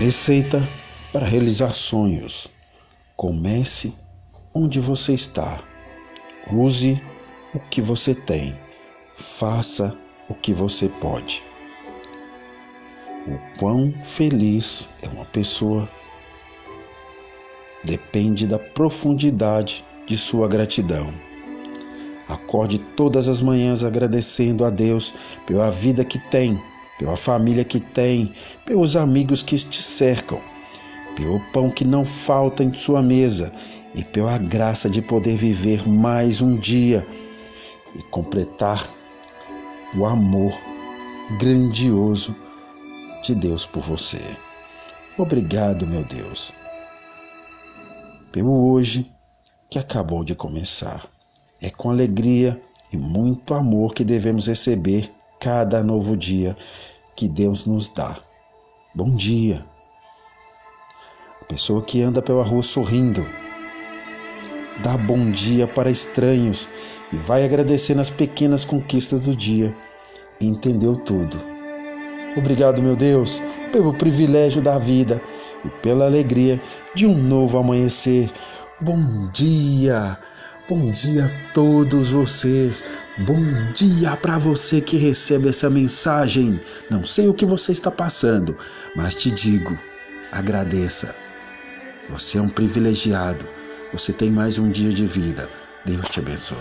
Receita para realizar sonhos. Comece onde você está. Use o que você tem. Faça o que você pode. O quão feliz é uma pessoa depende da profundidade de sua gratidão. Acorde todas as manhãs agradecendo a Deus pela vida que tem pela família que tem, pelos amigos que te cercam, pelo pão que não falta em sua mesa e pela graça de poder viver mais um dia e completar o amor grandioso de Deus por você. Obrigado, meu Deus, pelo hoje que acabou de começar. É com alegria e muito amor que devemos receber cada novo dia que Deus nos dá. Bom dia. A pessoa que anda pela rua sorrindo, dá bom dia para estranhos e vai agradecendo as pequenas conquistas do dia. Entendeu tudo. Obrigado, meu Deus, pelo privilégio da vida e pela alegria de um novo amanhecer. Bom dia! Bom dia a todos vocês. Bom dia para você que recebe essa mensagem. Não sei o que você está passando, mas te digo: agradeça. Você é um privilegiado. Você tem mais um dia de vida. Deus te abençoe.